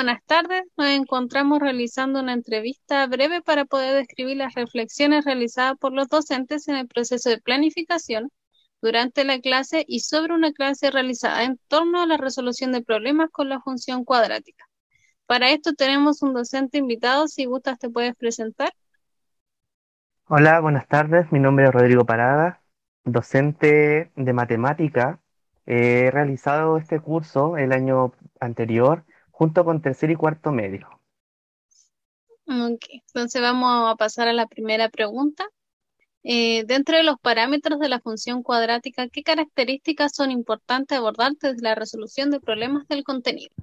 Buenas tardes. Nos encontramos realizando una entrevista breve para poder describir las reflexiones realizadas por los docentes en el proceso de planificación durante la clase y sobre una clase realizada en torno a la resolución de problemas con la función cuadrática. Para esto tenemos un docente invitado. Si gustas, te puedes presentar. Hola, buenas tardes. Mi nombre es Rodrigo Parada, docente de matemática. He realizado este curso el año anterior junto con tercer y cuarto medio. Ok, entonces vamos a pasar a la primera pregunta. Eh, dentro de los parámetros de la función cuadrática, ¿qué características son importantes abordar desde la resolución de problemas del contenido?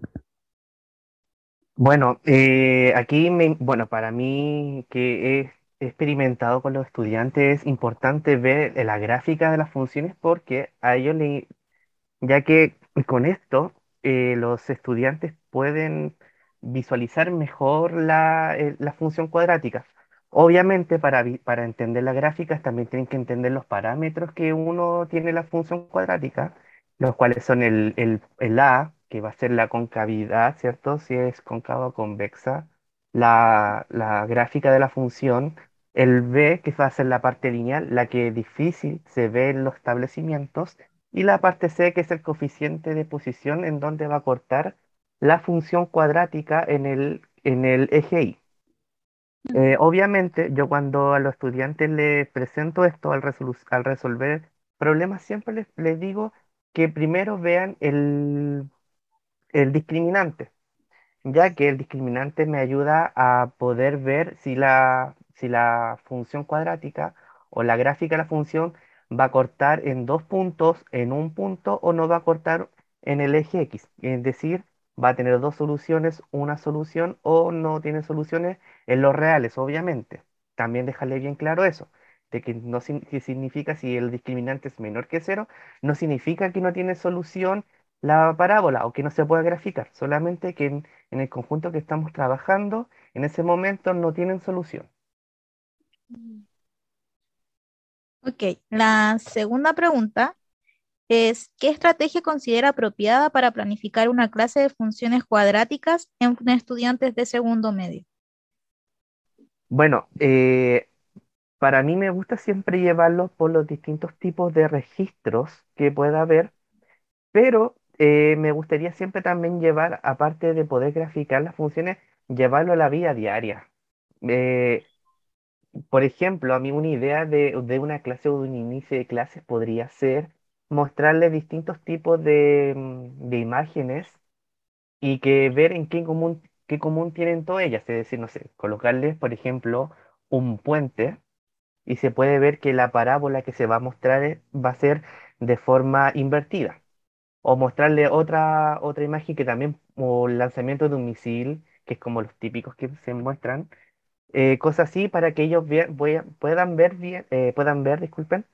Bueno, eh, aquí, me, bueno, para mí que he experimentado con los estudiantes es importante ver la gráfica de las funciones porque a ellos le, ya que con esto eh, los estudiantes pueden visualizar mejor eh, la, función cuadrática. Obviamente, para, para entender las gráficas también tienen que entender los parámetros que uno tiene la función cuadrática, los cuales son el, el, A, que va a ser la concavidad, ¿cierto? Si es cóncava o convexa, la, la gráfica de la función, el B, que va a ser la parte lineal, la que difícil se ve en los establecimientos, y la parte C, que es el coeficiente de posición en donde va a cortar la función cuadrática en el, en el eje Y. Eh, obviamente, yo cuando a los estudiantes les presento esto al, al resolver problemas, siempre les, digo que primero vean el, el discriminante, ya que el discriminante me ayuda a poder ver si la, si la función cuadrática o la gráfica de la función va a cortar en dos puntos, en un punto, o no va a cortar en el eje X. Es decir, va a tener dos soluciones, una solución o no tiene soluciones en los reales, obviamente. También dejarle bien claro eso, de que no significa si el discriminante es menor que cero, no significa que no tiene solución la parábola o que no se pueda graficar, solamente que en, el conjunto que estamos trabajando, en ese momento no tienen solución. Ok, la segunda pregunta es, ¿qué estrategia considera apropiada para planificar una clase de funciones cuadráticas en estudiantes de segundo medio? Bueno, eh, para mí me gusta siempre llevarlos por los distintos tipos de registros que pueda haber, pero eh, me gustaría siempre también llevar, aparte de poder graficar las funciones, llevarlo a la vida diaria. Eh, por ejemplo, a mí una idea de, de una clase o de un inicio de clases podría ser mostrarles distintos tipos de, mm, de imágenes y que ver en qué común, qué común tienen todas ellas. Es decir, no sé, colocarles, por ejemplo, un puente y se puede ver que la parábola que se va a mostrar va a ser de forma invertida. O mostrarle otra, otra imagen que también, o el lanzamiento de un misil, que es como los típicos que se muestran, eh, cosas así para que ellos puedan ver bien, eh, puedan ver, disculpen,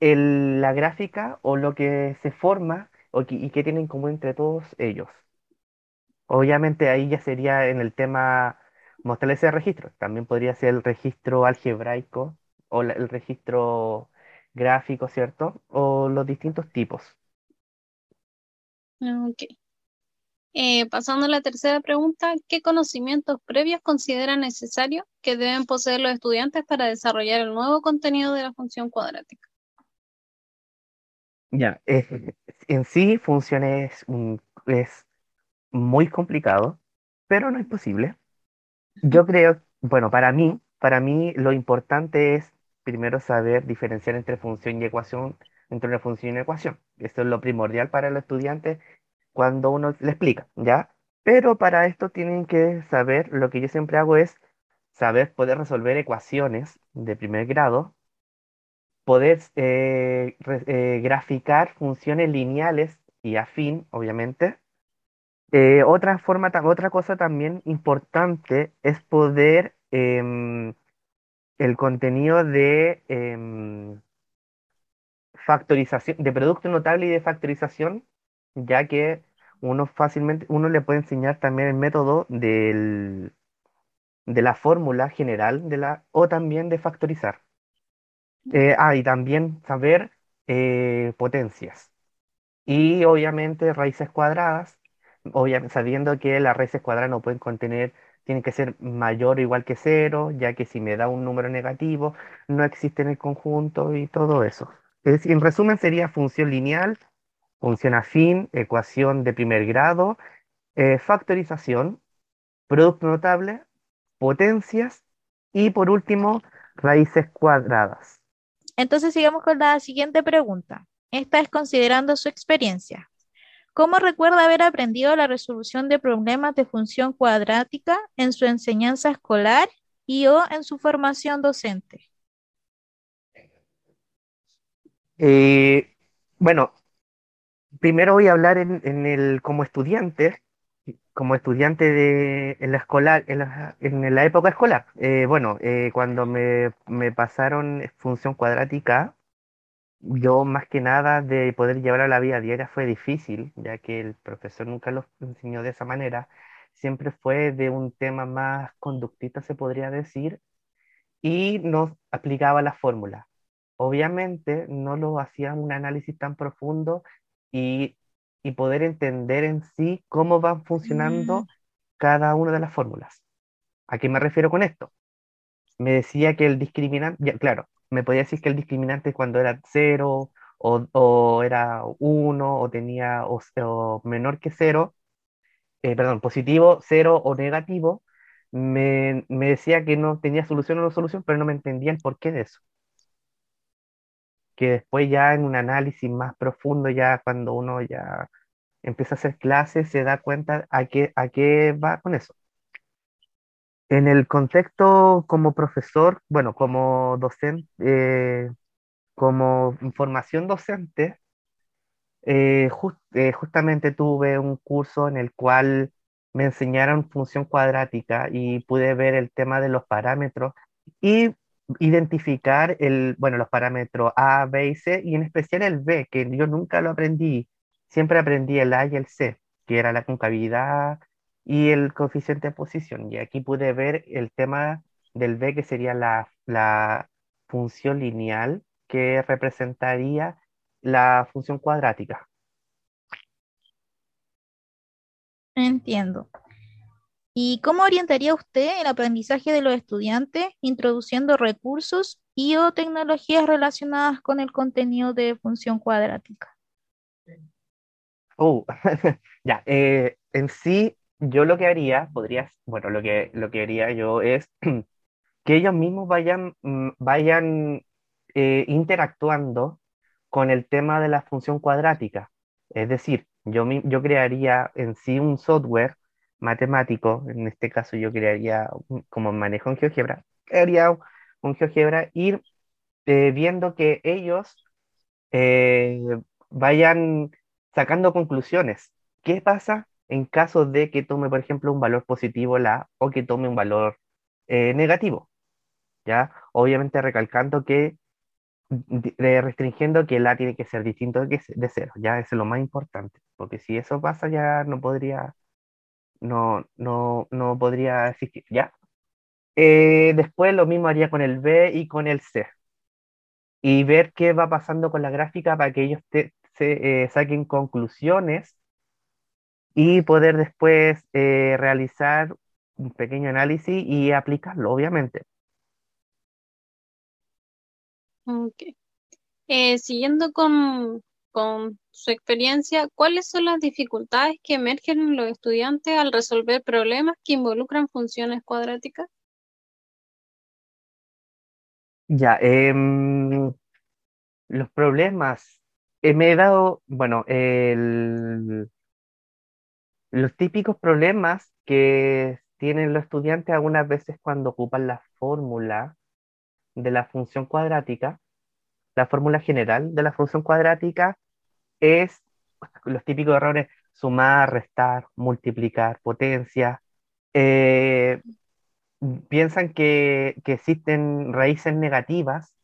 la gráfica o lo que se forma y que tienen en común entre todos ellos. Obviamente ahí ya sería en el tema mostrarles ese registro. También podría ser el registro algebraico o el registro gráfico, ¿cierto? O los distintos tipos. Ok. Eh, pasando a la tercera pregunta, ¿qué conocimientos previos considera necesario que deben poseer los estudiantes para desarrollar el nuevo contenido de la función cuadrática? Ya, en sí funciones es muy complicado, pero no es posible. Yo creo, bueno, para mí, para mí lo importante es primero saber diferenciar entre función y ecuación, entre una función y una ecuación. Esto es lo primordial para el estudiante cuando uno le explica, ¿ya? Pero para esto tienen que saber, lo que yo siempre hago es saber poder resolver ecuaciones de primer grado poder eh, eh, graficar funciones lineales y afín, obviamente. Eh, otra forma, otra cosa también importante es poder em, el contenido de em, factorización, de producto notable y de factorización, ya que uno fácilmente, uno le puede enseñar también el método del, de la fórmula general de la, o también de factorizar. Eh, ah, y también saber eh, potencias. Y obviamente raíces cuadradas, obviamente sabiendo que las raíces cuadradas no pueden contener, tienen que ser mayor o igual que cero, ya que si me da un número negativo, no existe en el conjunto y todo eso. Es, en resumen, sería función lineal, función afín, ecuación de primer grado, eh, factorización, producto notable, potencias y por último, raíces cuadradas. Entonces sigamos con la siguiente pregunta. Esta es considerando su experiencia. ¿Cómo recuerda haber aprendido la resolución de problemas de función cuadrática en su enseñanza escolar y o en su formación docente? Eh, bueno, primero voy a hablar en, el, como estudiante, como estudiante de, en la escolar, en la, época escolar. Eh, bueno, eh, cuando me, me pasaron función cuadrática, yo más que nada de poder llevar a la vida diaria fue difícil, ya que el profesor nunca lo enseñó de esa manera. Siempre fue de un tema más conductista, se podría decir, y nos aplicaba la fórmula. Obviamente no lo hacía un análisis tan profundo y, y poder entender en sí cómo van funcionando mm. cada una de las fórmulas. ¿A qué me refiero con esto? Me decía que el discriminante, ya, claro, me podía decir que el discriminante cuando era cero o, era uno o tenía o, menor que cero, eh, perdón, positivo, cero o negativo, me, me, decía que no tenía solución o no solución, pero no me entendía el porqué de eso. Que después ya en un análisis más profundo, ya cuando uno ya empieza a hacer clases, se da cuenta a qué, a qué va con eso. En el contexto como profesor, bueno, como docente, eh, como formación docente, eh, eh, justamente tuve un curso en el cual me enseñaron función cuadrática y pude ver el tema de los parámetros y identificar el, bueno, los parámetros A, B y C, y en especial el B, que yo nunca lo aprendí, siempre aprendí el A y el C, que era la concavidad, y el coeficiente de posición. Y aquí pude ver el tema del B, que sería la, la función lineal que representaría la función cuadrática. Entiendo. ¿Y cómo orientaría usted el aprendizaje de los estudiantes introduciendo recursos y o tecnologías relacionadas con el contenido de función cuadrática? Oh, ya, eh, en sí yo lo que haría, podría, bueno, lo que, lo que haría yo es que ellos mismos vayan, mm, vayan eh, interactuando con el tema de la función cuadrática. Es decir, yo, yo crearía en sí un software matemático, en este caso yo crearía como manejo en GeoGebra, crearía un, GeoGebra, ir eh, viendo que ellos eh, vayan sacando conclusiones. ¿Qué pasa en caso de que tome, por ejemplo, un valor positivo la o que tome un valor eh, negativo. ¿Ya? Obviamente recalcando que, restringiendo que la tiene que ser distinto de, de cero, ya eso es lo más importante, porque si eso pasa ya no podría, no, no, no podría existir, ¿ya? Eh, después lo mismo haría con el B y con el C. Y ver qué va pasando con la gráfica para que ellos se, eh, saquen conclusiones y poder después eh, realizar un pequeño análisis y aplicarlo, obviamente. Ok. Eh, siguiendo con, con su experiencia, ¿cuáles son las dificultades que emergen en los estudiantes al resolver problemas que involucran funciones cuadráticas? Ya, em, los problemas. Eh, me he dado, bueno, los típicos problemas que tienen los estudiantes algunas veces cuando ocupan la fórmula de la función cuadrática, la fórmula general de la función cuadrática es los típicos errores sumar, restar, multiplicar, potencia. Eh, piensan que, existen raíces negativas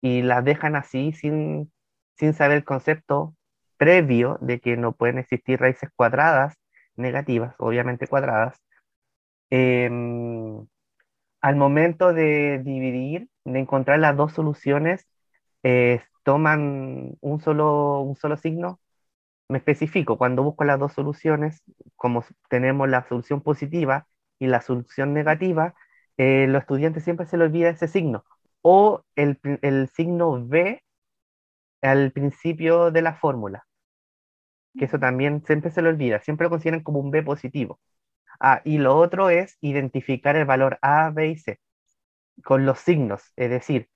y las dejan así sin, sin saber el concepto previo de que no pueden existir raíces cuadradas negativas, obviamente cuadradas, em, al momento de dividir, de encontrar las dos soluciones, eh, toman un solo, un solo signo me especifico, cuando busco las dos soluciones, como tenemos la solución positiva y la solución negativa, eh, los estudiantes siempre se les olvida ese signo o el, el signo B al principio de la fórmula, que eso también siempre se le olvida, siempre lo consideran como un B positivo. Ah, y lo otro es identificar el valor A, B y C con los signos, es decir,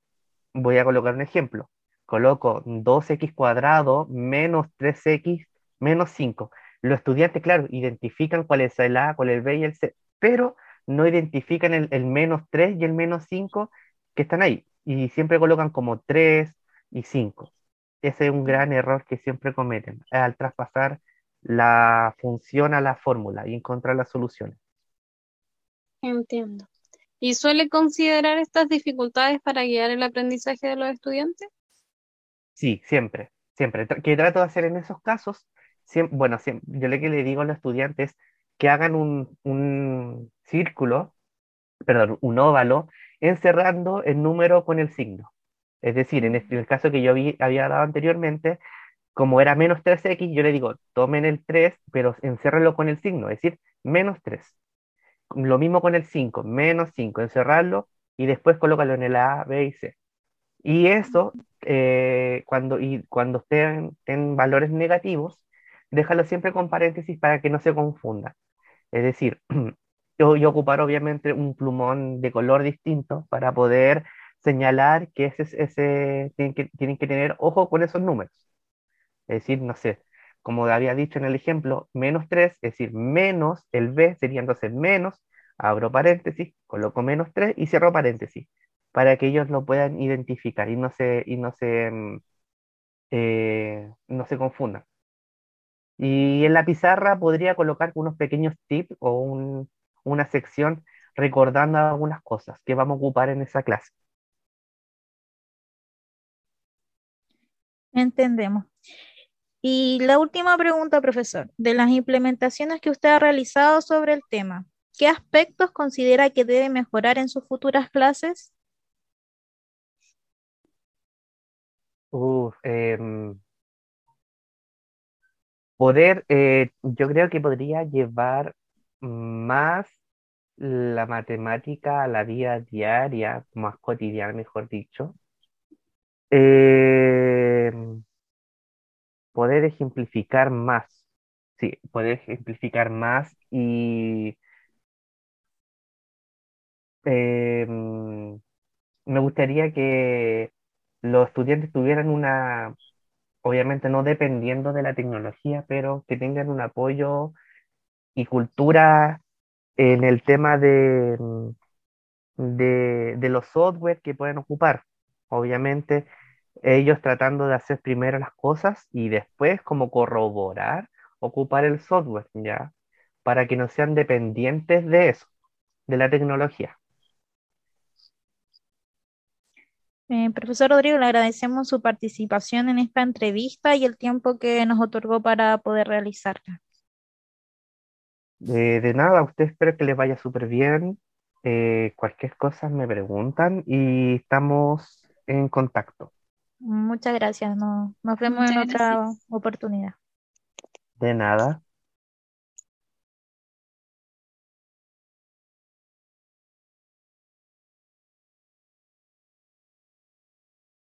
voy a colocar un ejemplo, coloco 2x cuadrado menos 3x menos 5. Los estudiantes, claro, identifican cuál es el A, cuál es el B y el C, pero no identifican el, el menos 3 y el menos 5 que están ahí. Y siempre colocan como 3 y 5. Ese es un gran error que siempre cometen al traspasar la función a la fórmula y encontrar las soluciones. Entiendo. ¿Y suele considerar estas dificultades para guiar el aprendizaje de los estudiantes? Sí, siempre, siempre. ¿Qué trato de hacer en esos casos? bueno, yo lo que le digo a los estudiantes que hagan un, círculo, perdón, un óvalo, encerrando el número con el signo. Es decir, en, este, el caso que yo había dado anteriormente, como era menos 3x, yo le digo, tomen el 3, pero encérrenlo con el signo, es decir, menos 3. Lo mismo con el 5, menos 5, encerrarlo y después colócalo en el A, B y C. Y eso, eh, cuando, y cuando estén en valores negativos, déjalo siempre con paréntesis para que no se confunda. Es decir, yo, yo ocupar obviamente un plumón de color distinto para poder señalar que ese, ese tienen, que, tienen que tener ojo con esos números. Es decir, no sé, como había dicho en el ejemplo, menos 3, es decir, menos el B sería entonces menos, abro paréntesis, coloco menos 3 y cierro paréntesis, para que ellos lo puedan identificar y no se, y no se, mm, eh, no se confundan. Y en la pizarra podría colocar unos pequeños tips o una sección recordando algunas cosas que vamos a ocupar en esa clase. Entendemos. Y la última pregunta, profesor, de las implementaciones que usted ha realizado sobre el tema, ¿qué aspectos considera que debe mejorar en sus futuras clases? Em, poder, eh, yo creo que podría llevar más la matemática a la vida diaria, más cotidiana, mejor dicho. Eh, poder ejemplificar más, sí, poder ejemplificar más y eh, me gustaría que los estudiantes tuvieran una, obviamente no dependiendo de la tecnología, pero que tengan un apoyo y cultura en el tema de, de, de los software que pueden ocupar. Obviamente ellos tratando de hacer primero las cosas y después como corroborar, ocupar el software, ¿ya? Para que no sean dependientes de eso, de la tecnología. Eh, profesor Rodrigo, le agradecemos su participación en esta entrevista y el tiempo que nos otorgó para poder realizarla. Eh, de nada, a usted espero que les vaya súper bien. Eh, cualquier cosa me preguntan y estamos en contacto. Muchas gracias. nos vemos en otra oportunidad. De nada.